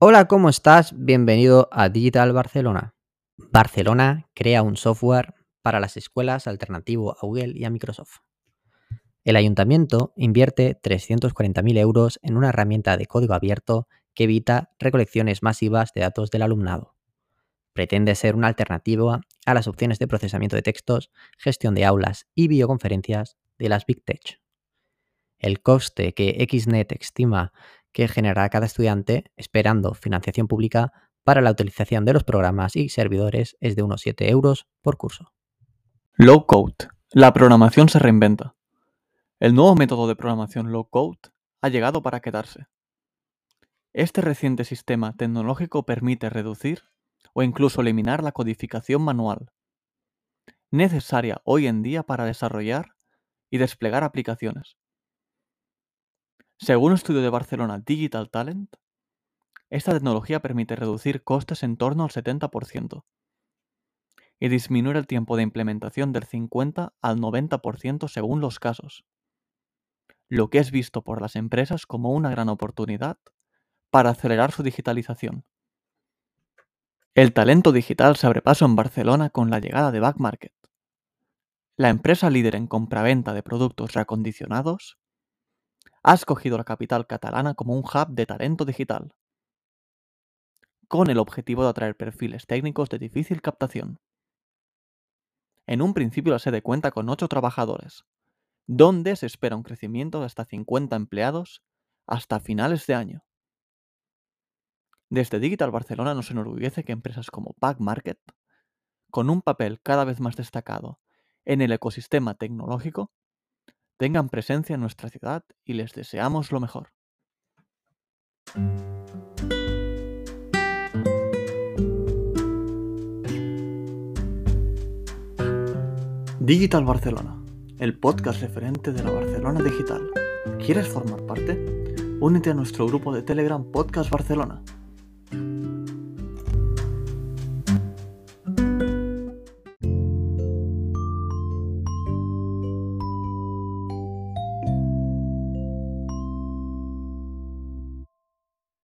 Hola, ¿cómo estás? Bienvenido a Digital Barcelona. Barcelona crea un software para las escuelas alternativo a Google y a Microsoft. El ayuntamiento invierte 340.000 euros en una herramienta de código abierto que evita recolecciones masivas de datos del alumnado. Pretende ser una alternativa a las opciones de procesamiento de textos, gestión de aulas y videoconferencias de las Big Tech. El coste que XNet estima que generará cada estudiante esperando financiación pública para la utilización de los programas y servidores es de unos 7 euros por curso. Low Code. La programación se reinventa. El nuevo método de programación low code ha llegado para quedarse. Este reciente sistema tecnológico permite reducir o incluso eliminar la codificación manual, necesaria hoy en día para desarrollar y desplegar aplicaciones. Según un estudio de Barcelona Digital Talent, esta tecnología permite reducir costes en torno al 70% y disminuir el tiempo de implementación del 50 al 90% según los casos, lo que es visto por las empresas como una gran oportunidad para acelerar su digitalización. El talento digital se abre paso en Barcelona con la llegada de Backmarket, la empresa líder en compraventa de productos reacondicionados ha escogido la capital catalana como un hub de talento digital, con el objetivo de atraer perfiles técnicos de difícil captación. En un principio la sede cuenta con 8 trabajadores, donde se espera un crecimiento de hasta 50 empleados hasta finales de año. Desde Digital Barcelona nos enorgullece que empresas como Pack Market, con un papel cada vez más destacado en el ecosistema tecnológico, tengan presencia en nuestra ciudad y les deseamos lo mejor. Digital Barcelona, el podcast referente de la Barcelona digital. ¿Quieres formar parte? Únete a nuestro grupo de Telegram Podcast Barcelona.